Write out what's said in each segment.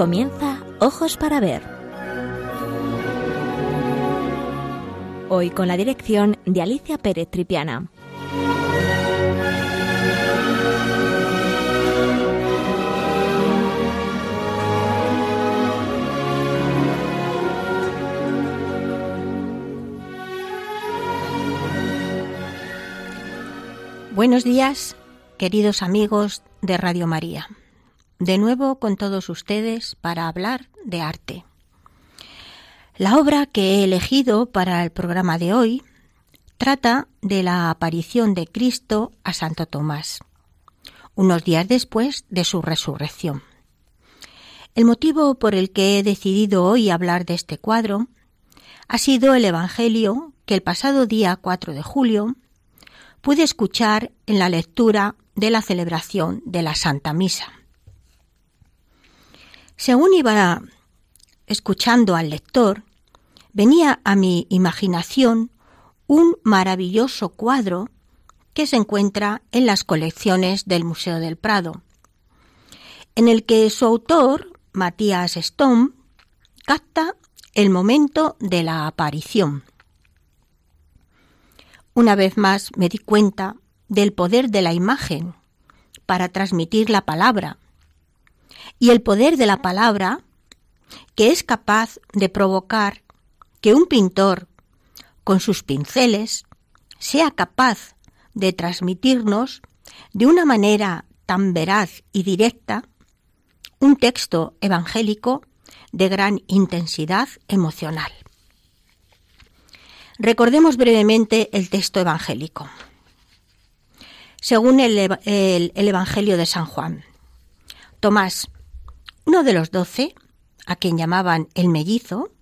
Comienza Ojos para Ver. Hoy con la dirección de Alicia Pérez Tripiana. Buenos días, queridos amigos de Radio María. De nuevo con todos ustedes para hablar de arte. La obra que he elegido para el programa de hoy trata de la aparición de Cristo a Santo Tomás, unos días después de su resurrección. El motivo por el que he decidido hoy hablar de este cuadro ha sido el Evangelio que el pasado día 4 de julio pude escuchar en la lectura de la celebración de la Santa Misa. Según iba escuchando al lector, venía a mi imaginación un maravilloso cuadro que se encuentra en las colecciones del Museo del Prado, en el que su autor, Matías Stone, capta el momento de la aparición. Una vez más me di cuenta del poder de la imagen para transmitir la palabra y el poder de la palabra que es capaz de provocar que un pintor con sus pinceles sea capaz de transmitirnos de una manera tan veraz y directa un texto evangélico de gran intensidad emocional. Recordemos brevemente el texto evangélico. Según el, Evangelio de San Juan, Tomás, uno de los doce, a quien llamaban el mellizo,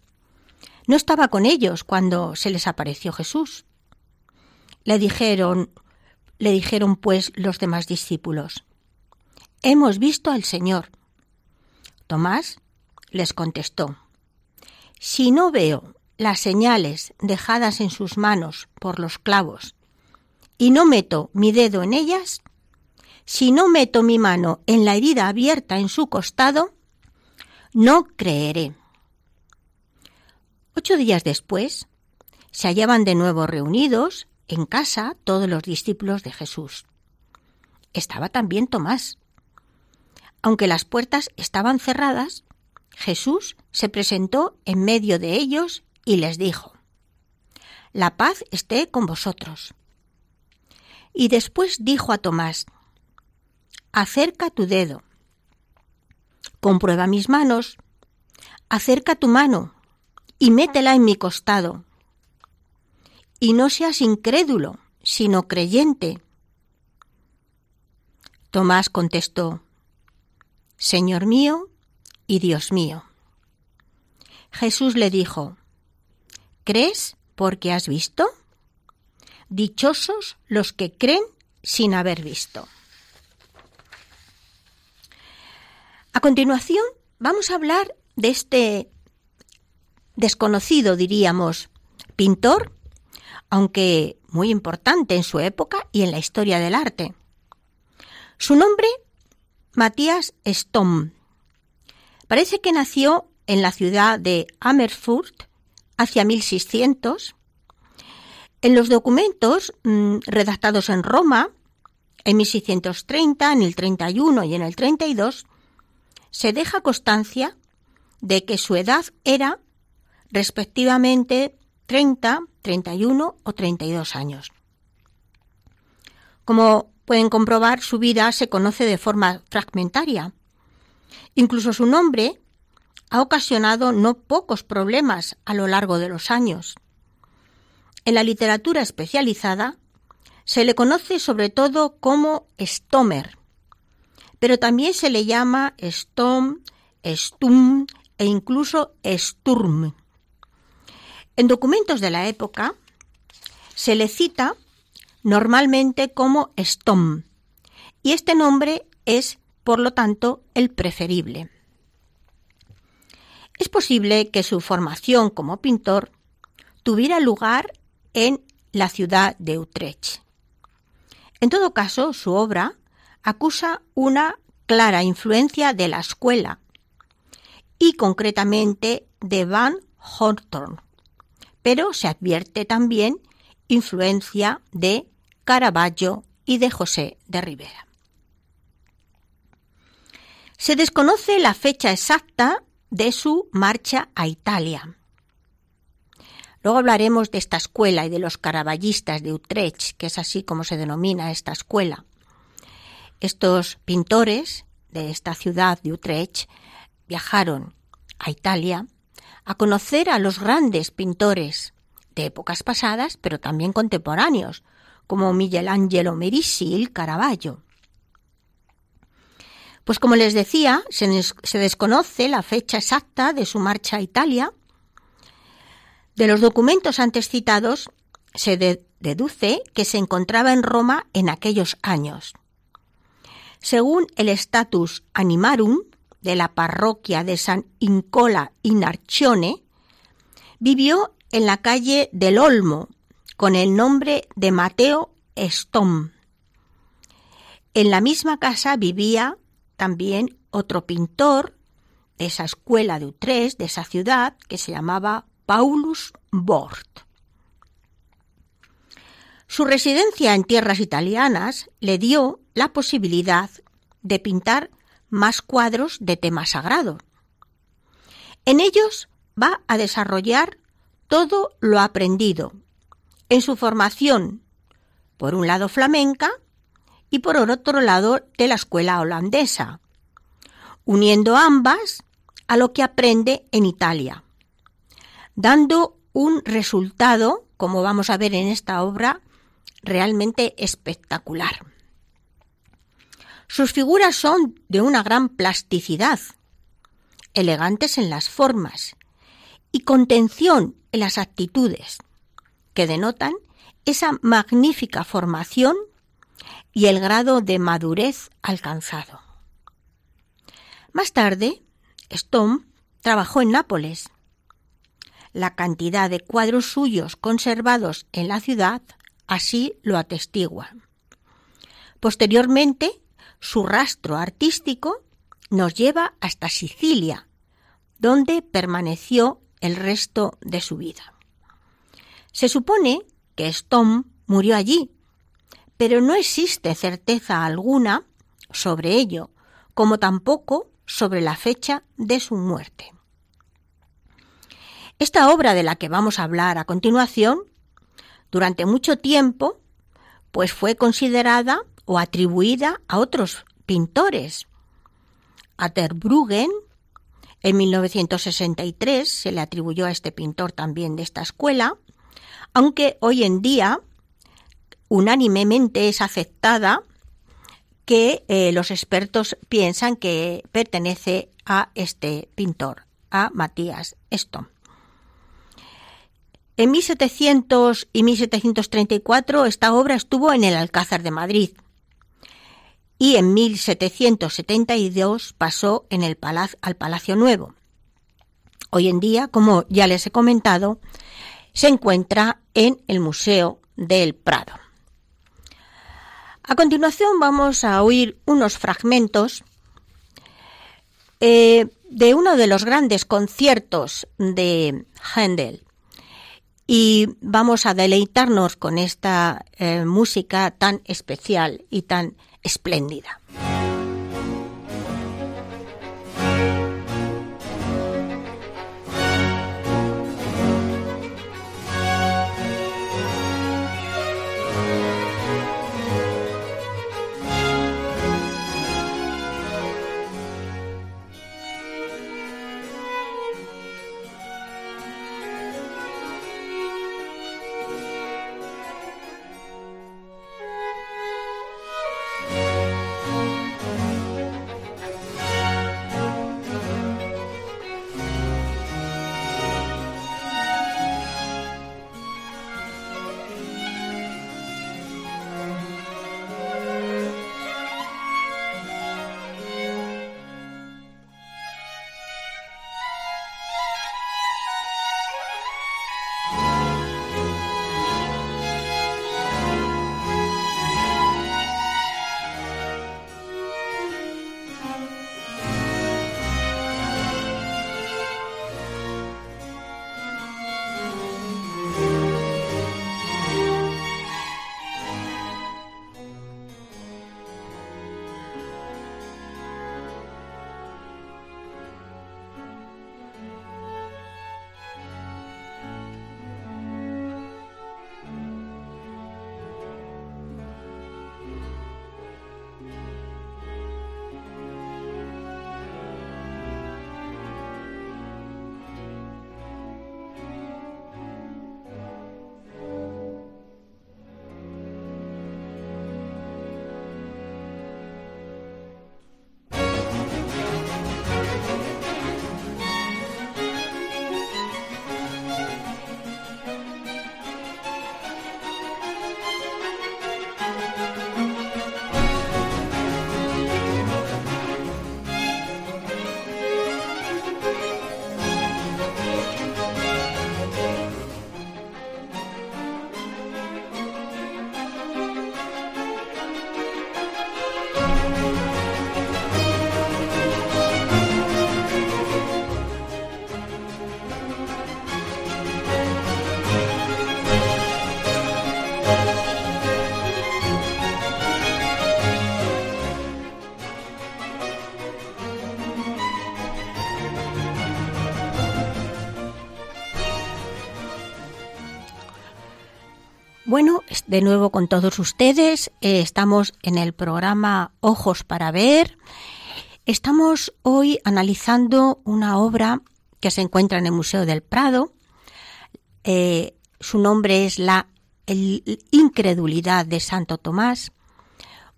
no estaba con ellos cuando se les apareció Jesús. Le dijeron, le dijeron pues los demás discípulos, Hemos visto al Señor. Tomás les contestó, Si no veo las señales dejadas en sus manos por los clavos y no meto mi dedo en ellas, si no meto mi mano en la herida abierta en su costado, no creeré. Ocho días después, se hallaban de nuevo reunidos en casa todos los discípulos de Jesús. Estaba también Tomás. Aunque las puertas estaban cerradas, Jesús se presentó en medio de ellos y les dijo, La paz esté con vosotros. Y después dijo a Tomás, Acerca tu dedo, comprueba mis manos, acerca tu mano y métela en mi costado. Y no seas incrédulo, sino creyente. Tomás contestó, Señor mío y Dios mío. Jesús le dijo, ¿Crees porque has visto? Dichosos los que creen sin haber visto. A continuación, vamos a hablar de este desconocido, diríamos, pintor, aunque muy importante en su época y en la historia del arte. Su nombre, Matías Stom. Parece que nació en la ciudad de Amersfoort hacia 1600. En los documentos mm, redactados en Roma, en 1630, en el 31 y en el 32, se deja constancia de que su edad era respectivamente 30, 31 o 32 años. Como pueden comprobar, su vida se conoce de forma fragmentaria. Incluso su nombre ha ocasionado no pocos problemas a lo largo de los años. En la literatura especializada se le conoce sobre todo como Stomer, pero también se le llama Stom, Stum e incluso Sturm. En documentos de la época se le cita normalmente como Stom, y este nombre es, por lo tanto, el preferible. Es posible que su formación como pintor tuviera lugar en la ciudad de Utrecht. En todo caso, su obra acusa una clara influencia de la escuela y concretamente de Van Horton, pero se advierte también influencia de Caravaggio y de José de Rivera. Se desconoce la fecha exacta de su marcha a Italia. Luego hablaremos de esta escuela y de los caraballistas de Utrecht, que es así como se denomina esta escuela. Estos pintores de esta ciudad de Utrecht viajaron a Italia a conocer a los grandes pintores de épocas pasadas, pero también contemporáneos, como Michelangelo Merisi y Caravaggio. Pues como les decía, se, desconoce la fecha exacta de su marcha a Italia. De los documentos antes citados se deduce que se encontraba en Roma en aquellos años. Según el status animarum de la parroquia de San Incola in Arcione, vivió en la calle del Olmo con el nombre de Mateo Stom. En la misma casa vivía también otro pintor de esa escuela de Utrecht, de esa ciudad, que se llamaba Paulus Bort. Su residencia en tierras italianas le dio la posibilidad de pintar más cuadros de tema sagrado. En ellos va a desarrollar todo lo aprendido en su formación, por un lado flamenca y por otro lado de la escuela holandesa, uniendo ambas a lo que aprende en Italia, dando un resultado, como vamos a ver en esta obra, realmente espectacular. Sus figuras son de una gran plasticidad, elegantes en las formas y contención en las actitudes, que denotan esa magnífica formación y el grado de madurez alcanzado. Más tarde, Stone trabajó en Nápoles. La cantidad de cuadros suyos conservados en la ciudad así lo atestigua. Posteriormente, su rastro artístico nos lleva hasta Sicilia, donde permaneció el resto de su vida. Se supone que Stone murió allí, pero no existe certeza alguna sobre ello, como tampoco sobre la fecha de su muerte. Esta obra de la que vamos a hablar a continuación, durante mucho tiempo, pues fue considerada o atribuida a otros pintores. A Terbruggen, en 1963 se le atribuyó a este pintor también de esta escuela, aunque hoy en día unánimemente es aceptada que eh, los expertos piensan que pertenece a este pintor, a Matías Stone. En 1700 y 1734 esta obra estuvo en el Alcázar de Madrid y en 1772 pasó en el al Palacio Nuevo. Hoy en día, como ya les he comentado, se encuentra en el Museo del Prado. A continuación vamos a oír unos fragmentos eh, de uno de los grandes conciertos de Handel y vamos a deleitarnos con esta eh, música tan especial y tan espléndida. De nuevo con todos ustedes. Eh, estamos en el programa Ojos para Ver. Estamos hoy analizando una obra que se encuentra en el Museo del Prado. Eh, su nombre es La Incredulidad de Santo Tomás,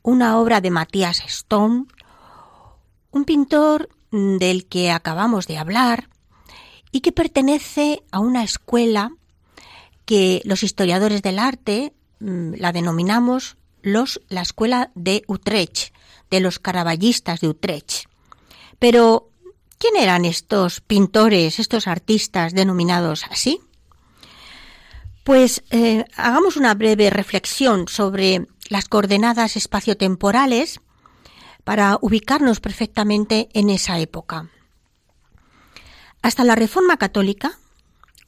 una obra de Matías Stone, un pintor mm, del que acabamos de hablar y que pertenece a una escuela que los historiadores del arte la denominamos los, la escuela de Utrecht, de los caraballistas de Utrecht. Pero, ¿quién eran estos pintores, estos artistas denominados así? Pues eh, hagamos una breve reflexión sobre las coordenadas espaciotemporales para ubicarnos perfectamente en esa época. Hasta la Reforma Católica,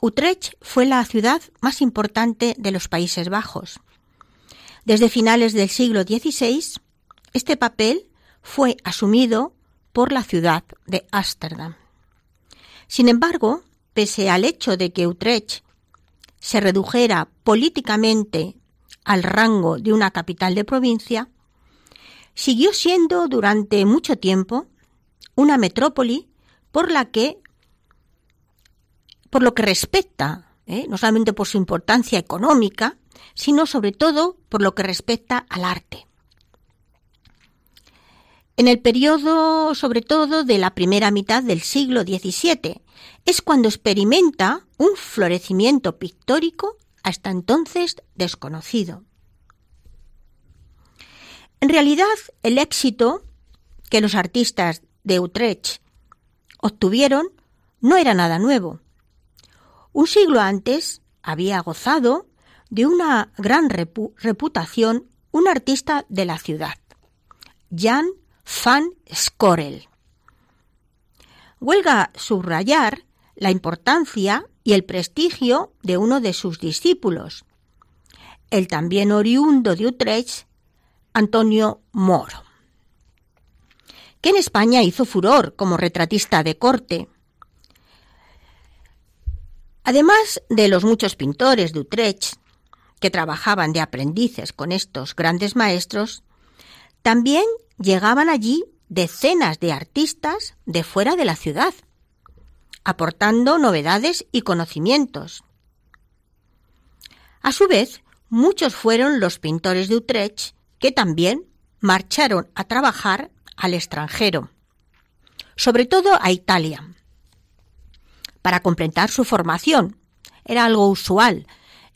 Utrecht fue la ciudad más importante de los Países Bajos. Desde finales del siglo XVI, este papel fue asumido por la ciudad de Ámsterdam. Sin embargo, pese al hecho de que Utrecht se redujera políticamente al rango de una capital de provincia, siguió siendo durante mucho tiempo una metrópoli por la que por lo que respecta, ¿eh? no solamente por su importancia económica, sino sobre todo por lo que respecta al arte. En el periodo, sobre todo, de la primera mitad del siglo XVII, es cuando experimenta un florecimiento pictórico hasta entonces desconocido. En realidad, el éxito que los artistas de Utrecht obtuvieron no era nada nuevo. Un siglo antes había gozado de una gran reputación un artista de la ciudad, Jan van Scorel. Huelga subrayar la importancia y el prestigio de uno de sus discípulos, el también oriundo de Utrecht, Antonio Moro, que en España hizo furor como retratista de corte Además de los muchos pintores de Utrecht que trabajaban de aprendices con estos grandes maestros, también llegaban allí decenas de artistas de fuera de la ciudad, aportando novedades y conocimientos. A su vez, muchos fueron los pintores de Utrecht que también marcharon a trabajar al extranjero, sobre todo a Italia para completar su formación. Era algo usual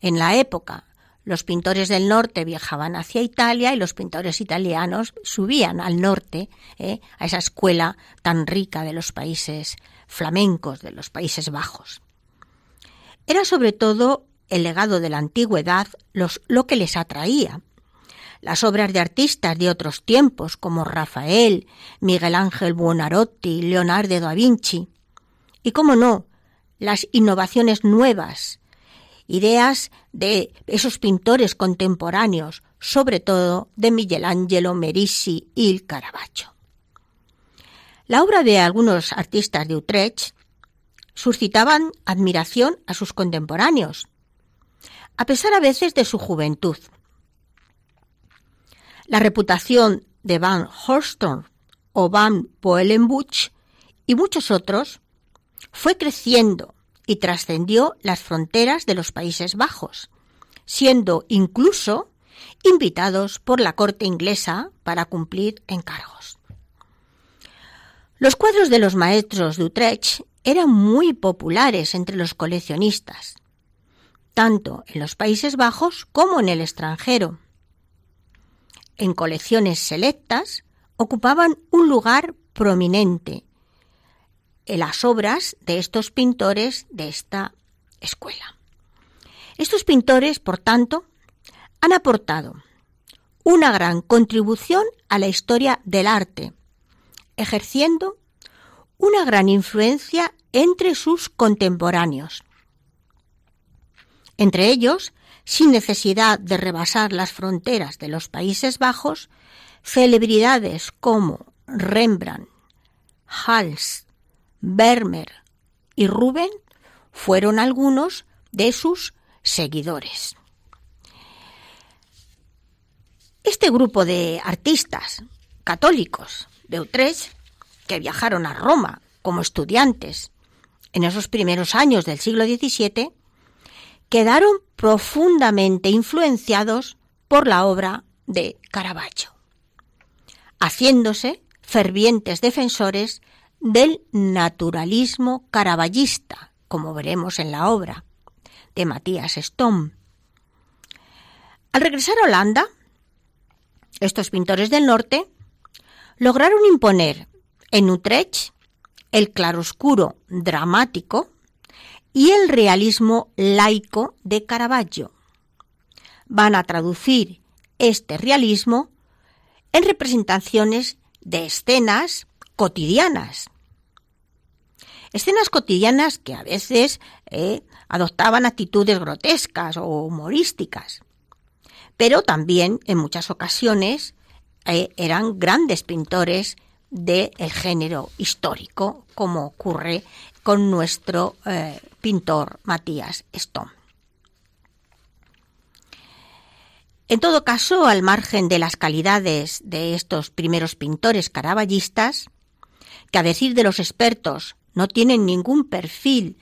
en la época. Los pintores del norte viajaban hacia Italia y los pintores italianos subían al norte, eh, a esa escuela tan rica de los países flamencos, de los Países Bajos. Era sobre todo el legado de la antigüedad lo que les atraía. Las obras de artistas de otros tiempos, como Rafael, Miguel Ángel Buonarroti, Leonardo da Vinci, y, cómo no, las innovaciones nuevas, ideas de esos pintores contemporáneos, sobre todo de Michelangelo, Merisi y el Caravaggio. La obra de algunos artistas de Utrecht suscitaban admiración a sus contemporáneos, a pesar a veces de su juventud. La reputación de Van Horstorm o Van Poelenbuch y muchos otros fue creciendo y trascendió las fronteras de los Países Bajos, siendo incluso invitados por la corte inglesa para cumplir encargos. Los cuadros de los maestros de Utrecht eran muy populares entre los coleccionistas, tanto en los Países Bajos como en el extranjero. En colecciones selectas ocupaban un lugar prominente las obras de estos pintores de esta escuela. Estos pintores, por tanto, han aportado una gran contribución a la historia del arte, ejerciendo una gran influencia entre sus contemporáneos. Entre ellos, sin necesidad de rebasar las fronteras de los Países Bajos, celebridades como Rembrandt, Hals, Vermeer y Rubén fueron algunos de sus seguidores. Este grupo de artistas católicos de Utrecht, que viajaron a Roma como estudiantes en esos primeros años del siglo XVII, quedaron profundamente influenciados por la obra de Caravaggio, haciéndose fervientes defensores del naturalismo caravallista, como veremos en la obra de Matías Stom. Al regresar a Holanda, estos pintores del norte lograron imponer en Utrecht el claroscuro dramático y el realismo laico de Caravaggio. Van a traducir este realismo en representaciones de escenas cotidianas. Escenas cotidianas que a veces eh, adoptaban actitudes grotescas o humorísticas, pero también en muchas ocasiones eh, eran grandes pintores del género histórico, como ocurre con nuestro eh, pintor Matías Stone. En todo caso, al margen de las calidades de estos primeros pintores caraballistas, que a decir de los expertos no tienen ningún perfil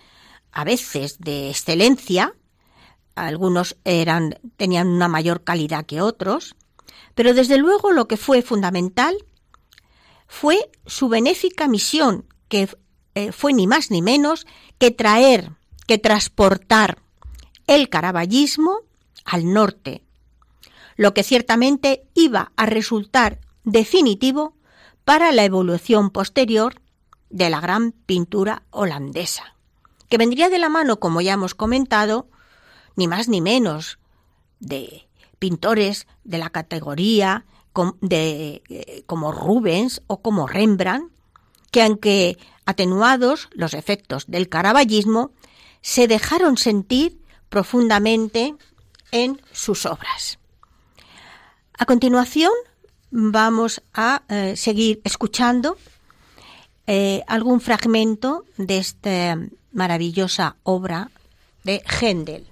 a veces de excelencia, algunos eran, tenían una mayor calidad que otros, pero desde luego lo que fue fundamental fue su benéfica misión, que eh, fue ni más ni menos que traer, que transportar el caraballismo al norte, lo que ciertamente iba a resultar definitivo para la evolución posterior de la gran pintura holandesa, que vendría de la mano, como ya hemos comentado, ni más ni menos de pintores de la categoría de, eh, como Rubens o como Rembrandt, que aunque atenuados los efectos del caraballismo, se dejaron sentir profundamente en sus obras. A continuación, vamos a eh, seguir escuchando eh, algún fragmento de esta maravillosa obra de Händel.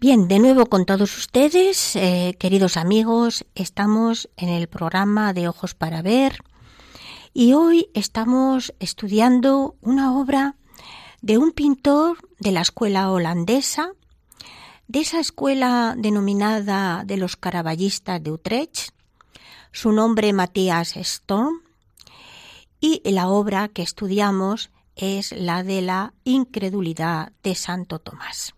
Bien, de nuevo con todos ustedes, eh, queridos amigos, estamos en el programa de Ojos para Ver y hoy estamos estudiando una obra de un pintor de la escuela holandesa, de esa escuela denominada de los caraballistas de Utrecht, su nombre Matías Storm, y la obra que estudiamos es la de la incredulidad de Santo Tomás.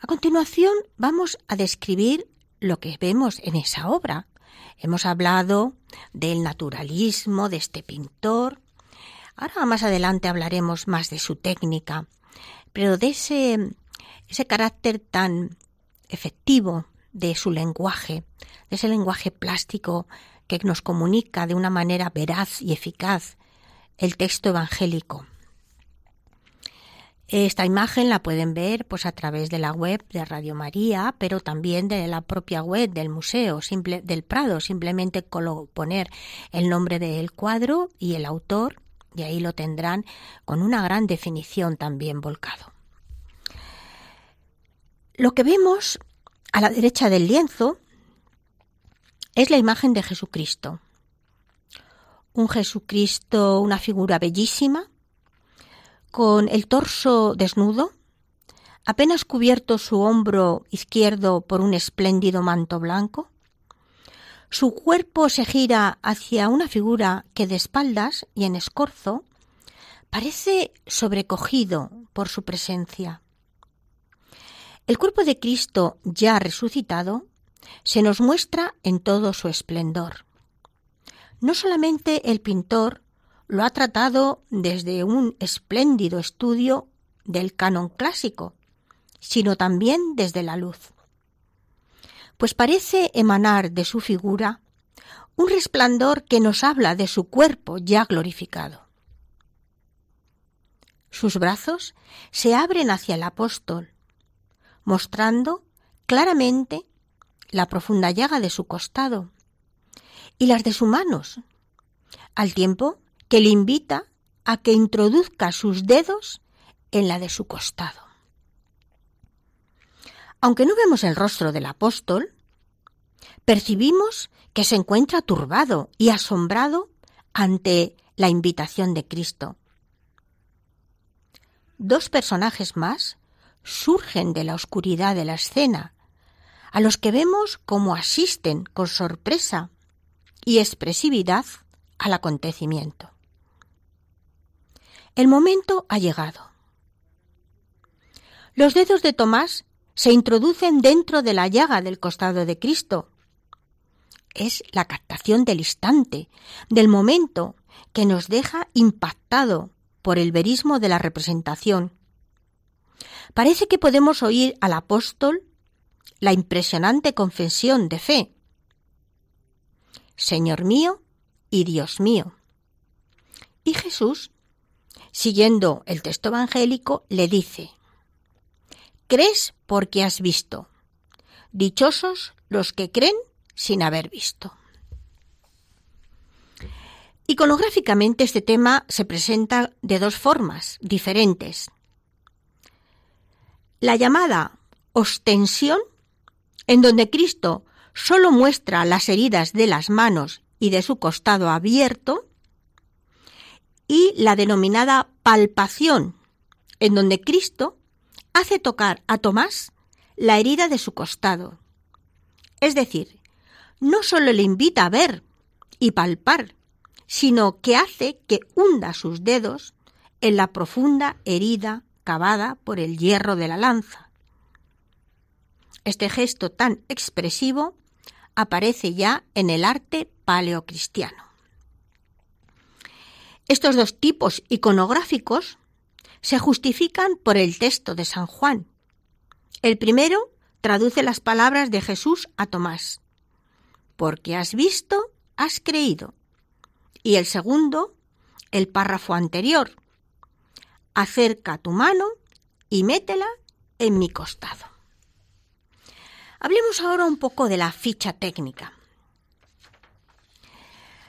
A continuación vamos a describir lo que vemos en esa obra. Hemos hablado del naturalismo de este pintor. Ahora más adelante hablaremos más de su técnica, pero de ese, ese carácter tan efectivo de su lenguaje, de ese lenguaje plástico que nos comunica de una manera veraz y eficaz el texto evangélico. Esta imagen la pueden ver pues a través de la web de Radio María, pero también de la propia web del museo del Prado. Simplemente poner el nombre del cuadro y el autor y ahí lo tendrán con una gran definición también volcado. Lo que vemos a la derecha del lienzo es la imagen de Jesucristo. Un Jesucristo, una figura bellísima, con el torso desnudo, apenas cubierto su hombro izquierdo por un espléndido manto blanco. Su cuerpo se gira hacia una figura que de espaldas y en escorzo parece sobrecogido por su presencia. El cuerpo de Cristo ya resucitado se nos muestra en todo su esplendor. No solamente el pintor lo ha tratado desde un espléndido estudio del canon clásico, sino también desde la luz. Pues parece emanar de su figura un resplandor que nos habla de su cuerpo ya glorificado. Sus brazos se abren hacia el apóstol, mostrando claramente la profunda llaga de su costado y las de sus manos, al tiempo que le invita a que introduzca sus dedos en la de su costado. Aunque no vemos el rostro del apóstol, percibimos que se encuentra turbado y asombrado ante la invitación de Cristo. Dos personajes más surgen de la oscuridad de la escena, a los que vemos como asisten con sorpresa y expresividad al acontecimiento. El momento ha llegado. Los dedos de Tomás se introducen dentro de la llaga del costado de Cristo. Es la captación del instante, del momento que nos deja impactado por el verismo de la representación. Parece que podemos oír al apóstol la impresionante confesión de fe. Señor mío y Dios mío. Y Jesús, siguiendo el texto evangélico, le dice, Crees porque has visto. Dichosos los que creen sin haber visto. Iconográficamente este tema se presenta de dos formas diferentes. La llamada ostensión, en donde Cristo solo muestra las heridas de las manos y de su costado abierto, y la denominada palpación, en donde Cristo hace tocar a Tomás la herida de su costado. Es decir, no solo le invita a ver y palpar, sino que hace que hunda sus dedos en la profunda herida cavada por el hierro de la lanza. Este gesto tan expresivo aparece ya en el arte paleocristiano. Estos dos tipos iconográficos se justifican por el texto de San Juan. El primero traduce las palabras de Jesús a Tomás. Porque has visto, has creído. Y el segundo, el párrafo anterior. Acerca tu mano y métela en mi costado. Hablemos ahora un poco de la ficha técnica.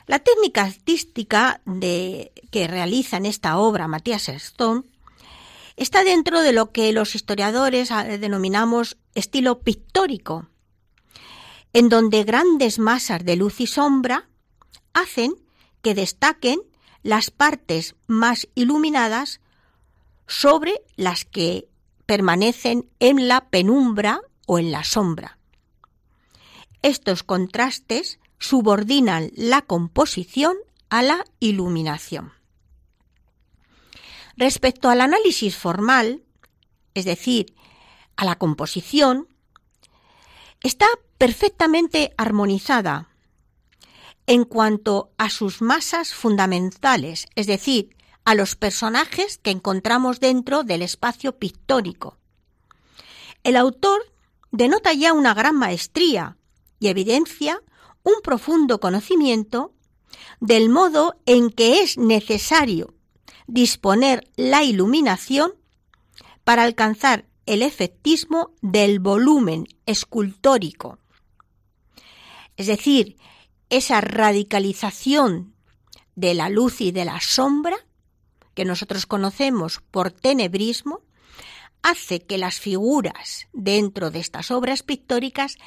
La técnica artística de, que realiza en esta obra Matías Stone está dentro de lo que los historiadores ah, denominamos estilo pictórico, en donde grandes masas de luz y sombra hacen que destaquen las partes más iluminadas sobre las que permanecen en la penumbra o en la sombra. Estos contrastes subordinan la composición a la iluminación. Respecto al análisis formal, es decir, a la composición, está perfectamente armonizada en cuanto a sus masas fundamentales, es decir, a los personajes que encontramos dentro del espacio pictórico. El autor denota ya una gran maestría y evidencia un profundo conocimiento del modo en que es necesario disponer la iluminación para alcanzar el efectismo del volumen escultórico. Es decir, esa radicalización de la luz y de la sombra, que nosotros conocemos por tenebrismo, hace que las figuras dentro de estas obras pictóricas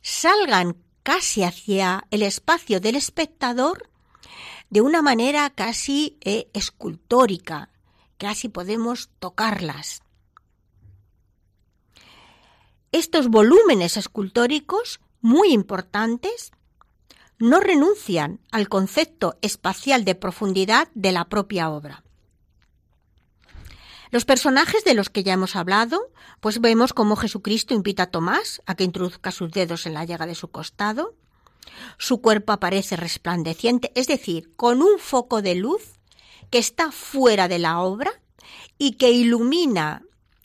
salgan casi hacia el espacio del espectador de una manera casi eh, escultórica, casi podemos tocarlas. Estos volúmenes escultóricos, muy importantes, no renuncian al concepto espacial de profundidad de la propia obra. Los personajes de los que ya hemos hablado, pues vemos cómo Jesucristo invita a Tomás a que introduzca sus dedos en la llaga de su costado. Su cuerpo aparece resplandeciente, es decir, con un foco de luz que está fuera de la obra y que ilumina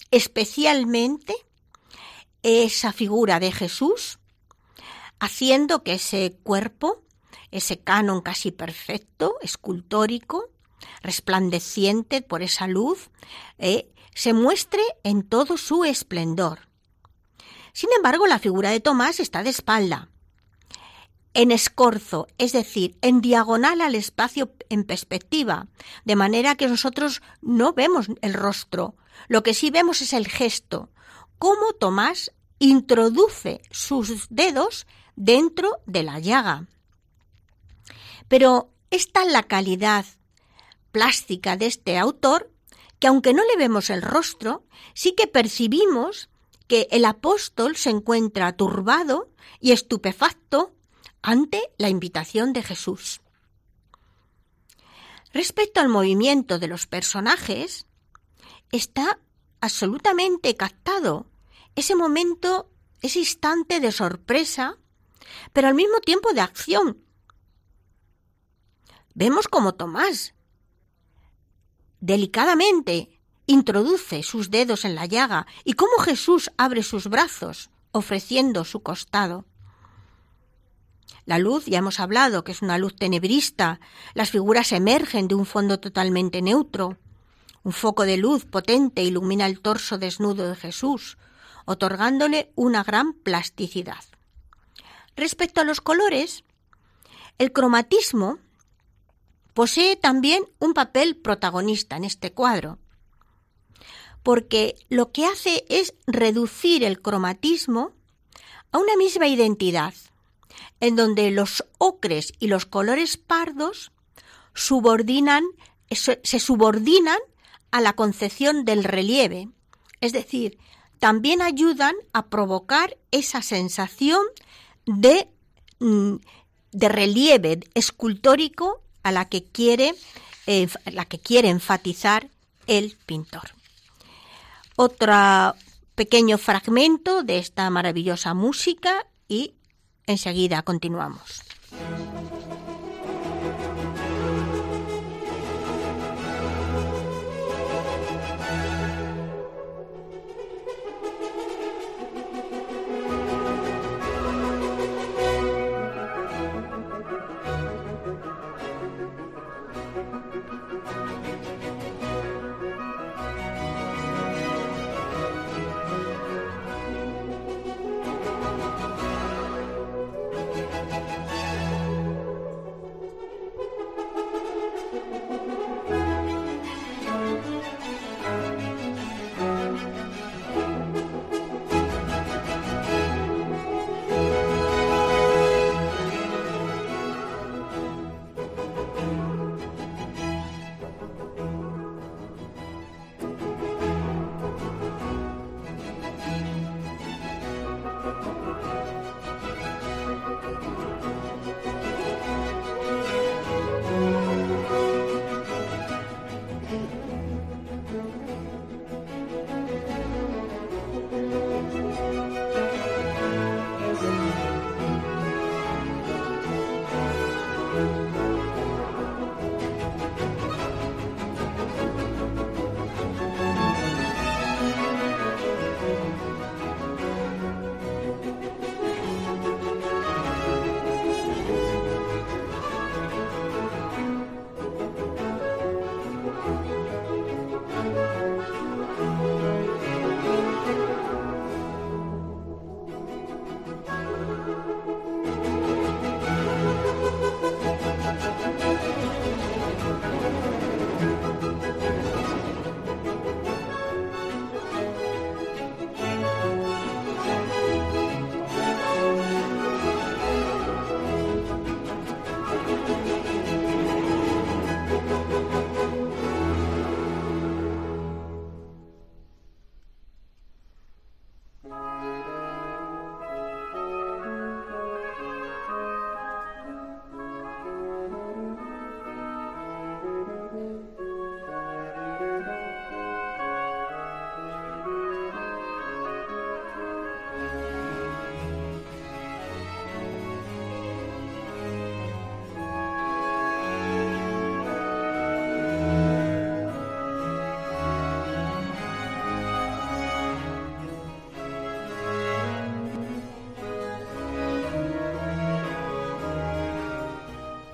especialmente esa figura de Jesús, haciendo que ese cuerpo, ese canon casi perfecto, escultórico, resplandeciente por esa luz, eh, se muestre en todo su esplendor. Sin embargo, la figura de Tomás está de espalda, en escorzo, es decir, en diagonal al espacio en perspectiva, de manera que nosotros no vemos el rostro, lo que sí vemos es el gesto, cómo Tomás introduce sus dedos dentro de la llaga. Pero esta la calidad plástica de este autor que aunque no le vemos el rostro, sí que percibimos que el apóstol se encuentra turbado y estupefacto ante la invitación de Jesús. Respecto al movimiento de los personajes, está absolutamente captado ese momento, ese instante de sorpresa, pero al mismo tiempo de acción, vemos como Tomás delicadamente introduce sus dedos en la llaga y cómo Jesús abre sus brazos ofreciendo su costado. La luz, ya hemos hablado, que es una luz tenebrista, las figuras emergen de un fondo totalmente neutro. Un foco de luz potente ilumina el torso desnudo de Jesús, otorgándole una gran plasticidad. Respecto a los colores, el cromatismo posee también un papel protagonista en este cuadro, porque lo que hace es reducir el cromatismo a una misma identidad, en donde los ocres y los colores pardos subordinan, se subordinan a la concepción del relieve, es decir, también ayudan a provocar esa sensación de, mm, de relieve escultórico a la que quiere, la que quiere enfatizar el pintor. Otro pequeño fragmento de esta maravillosa música y enseguida continuamos.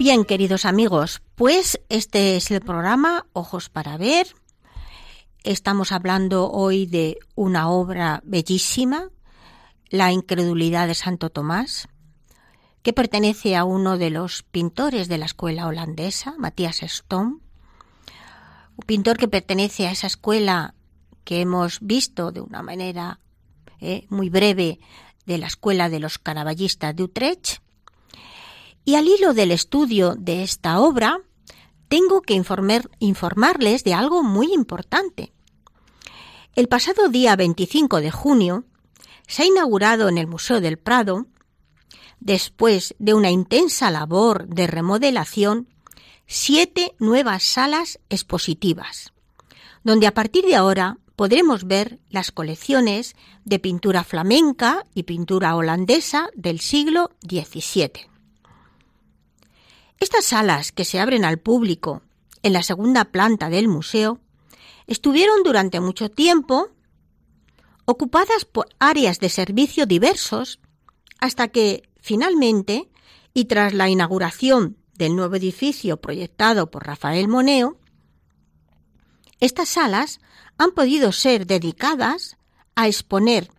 Bien, queridos amigos, pues este es el programa Ojos para Ver. Estamos hablando hoy de una obra bellísima, La incredulidad de Santo Tomás, que pertenece a uno de los pintores de la escuela holandesa, Matías Stone, un pintor que pertenece a esa escuela que hemos visto de una manera eh, muy breve de la escuela de los caraballistas de Utrecht, y al hilo del estudio de esta obra, tengo que informarles de algo muy importante. El pasado día 25 de junio se ha inaugurado en el Museo del Prado, después de una intensa labor de remodelación, siete nuevas salas expositivas, donde a partir de ahora podremos ver las colecciones de pintura flamenca y pintura holandesa del siglo XVII. Estas salas que se abren al público en la segunda planta del museo estuvieron durante mucho tiempo ocupadas por áreas de servicio diversos hasta que finalmente y tras la inauguración del nuevo edificio proyectado por Rafael Moneo, estas salas han podido ser dedicadas a exponer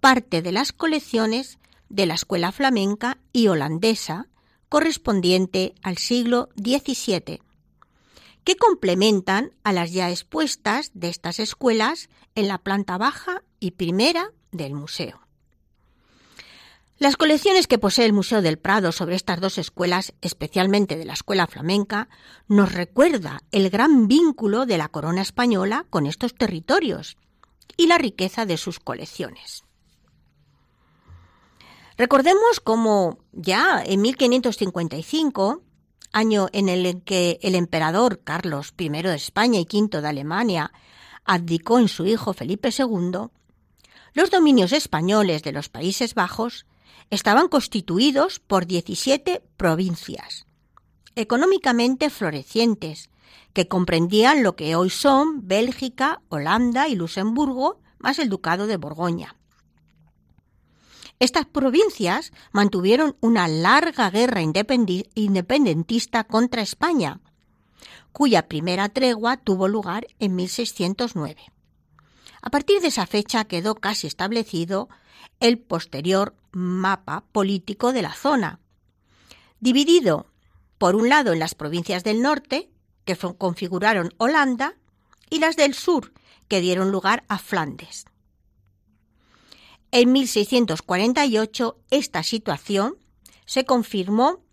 parte de las colecciones de la escuela flamenca y holandesa correspondiente al siglo XVII, que complementan a las ya expuestas de estas escuelas en la planta baja y primera del museo. Las colecciones que posee el Museo del Prado sobre estas dos escuelas, especialmente de la escuela flamenca, nos recuerda el gran vínculo de la corona española con estos territorios y la riqueza de sus colecciones. Recordemos cómo ya en 1555, año en el que el emperador Carlos I de España y V de Alemania abdicó en su hijo Felipe II, los dominios españoles de los Países Bajos estaban constituidos por 17 provincias, económicamente florecientes, que comprendían lo que hoy son Bélgica, Holanda y Luxemburgo, más el Ducado de Borgoña. Estas provincias mantuvieron una larga guerra independentista contra España, cuya primera tregua tuvo lugar en 1609. A partir de esa fecha quedó casi establecido el posterior mapa político de la zona, dividido por un lado en las provincias del norte, que configuraron Holanda, y las del sur, que dieron lugar a Flandes. En 1648 esta situación se confirmó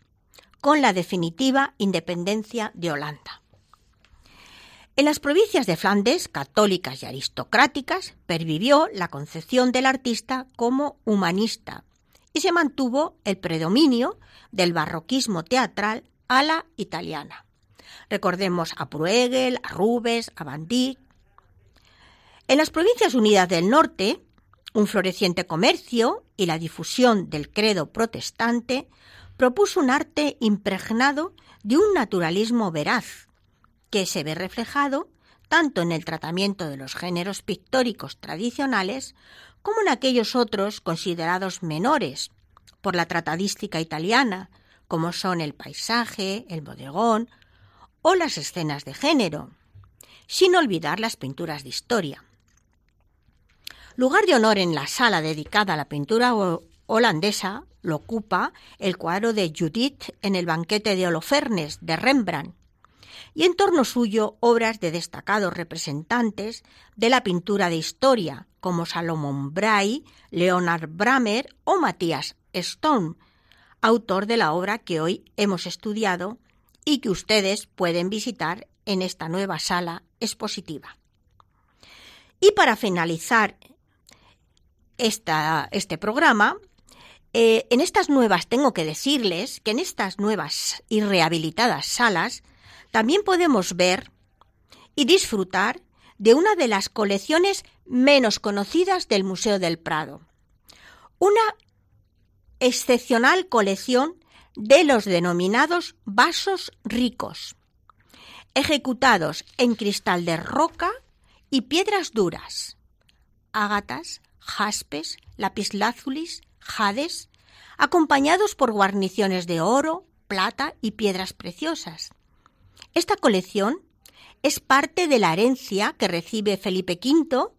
con la definitiva independencia de Holanda. En las provincias de Flandes, católicas y aristocráticas, pervivió la concepción del artista como humanista y se mantuvo el predominio del barroquismo teatral a la italiana. Recordemos a Bruegel, a Rubens, a Van Dyck. En las provincias unidas del norte, un floreciente comercio y la difusión del credo protestante propuso un arte impregnado de un naturalismo veraz, que se ve reflejado tanto en el tratamiento de los géneros pictóricos tradicionales como en aquellos otros considerados menores por la tratadística italiana, como son el paisaje, el bodegón o las escenas de género, sin olvidar las pinturas de historia. Lugar de honor en la sala dedicada a la pintura holandesa lo ocupa el cuadro de Judith en el banquete de Holofernes de Rembrandt, y en torno suyo obras de destacados representantes de la pintura de historia, como Salomón Bray, Leonard Bramer o Matías Stone, autor de la obra que hoy hemos estudiado y que ustedes pueden visitar en esta nueva sala expositiva. Y para finalizar este programa, eh, en estas nuevas, tengo que decirles que en estas nuevas y rehabilitadas salas también podemos ver y disfrutar de una de las colecciones menos conocidas del Museo del Prado. Una excepcional colección de los denominados vasos ricos, ejecutados en cristal de roca y piedras duras, ágatas, jaspes, lapislázulis, jades, acompañados por guarniciones de oro, plata y piedras preciosas. Esta colección es parte de la herencia que recibe Felipe V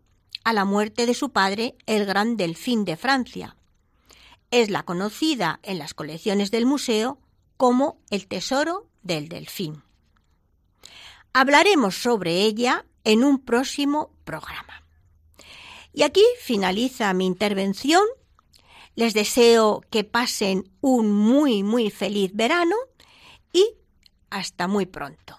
a la muerte de su padre, el gran delfín de Francia. Es la conocida en las colecciones del museo como el tesoro del delfín. Hablaremos sobre ella en un próximo programa. Y aquí finaliza mi intervención. Les deseo que pasen un muy, muy feliz verano y hasta muy pronto.